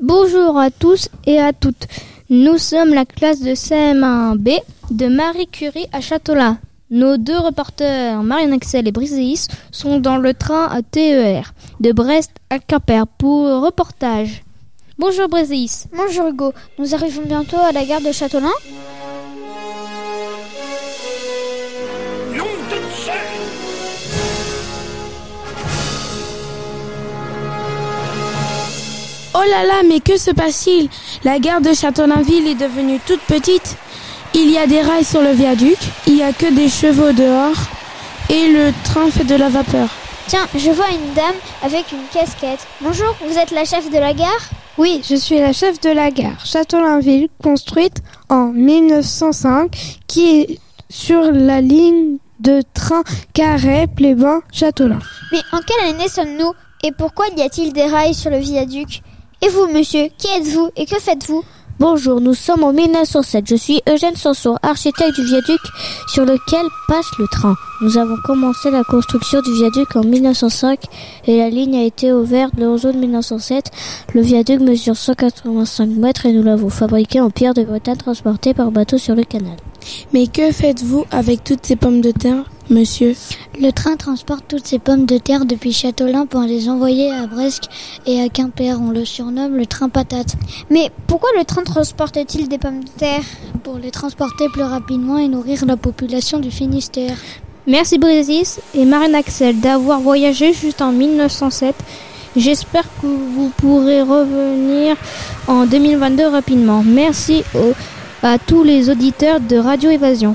Bonjour à tous et à toutes. Nous sommes la classe de CM1B de Marie Curie à Châteaulin. Nos deux reporters, Marianne Axel et Briseis, sont dans le train TER de Brest à Quimper pour reportage. Bonjour Briseis. Bonjour Hugo. Nous arrivons bientôt à la gare de Châteaulin Oh là là, mais que se passe-t-il? La gare de Châteaulin-Ville est devenue toute petite. Il y a des rails sur le viaduc, il n'y a que des chevaux dehors et le train fait de la vapeur. Tiens, je vois une dame avec une casquette. Bonjour, vous êtes la chef de la gare? Oui, je suis la chef de la gare Châteaulin-Ville, construite en 1905, qui est sur la ligne de train Carré, Plébin, Châteaulin. Mais en quelle année sommes-nous? Et pourquoi y a-t-il des rails sur le viaduc? Et vous, monsieur, qui êtes-vous et que faites-vous? Bonjour, nous sommes en 1907. Je suis Eugène Sanson, architecte du viaduc sur lequel passe le train. Nous avons commencé la construction du viaduc en 1905 et la ligne a été ouverte le 11 août 1907. Le viaduc mesure 185 mètres et nous l'avons fabriqué en pierre de Bretagne transportée par bateau sur le canal. Mais que faites-vous avec toutes ces pommes de terre, monsieur Le train transporte toutes ces pommes de terre depuis Châteaulin pour les envoyer à Brest et à Quimper. On le surnomme le train patate. Mais pourquoi le train transporte-t-il des pommes de terre? Pour les transporter plus rapidement et nourrir la population du Finistère. Merci Briseis et Marianne Axel d'avoir voyagé juste en 1907. J'espère que vous pourrez revenir en 2022 rapidement. Merci au- à tous les auditeurs de Radio Évasion.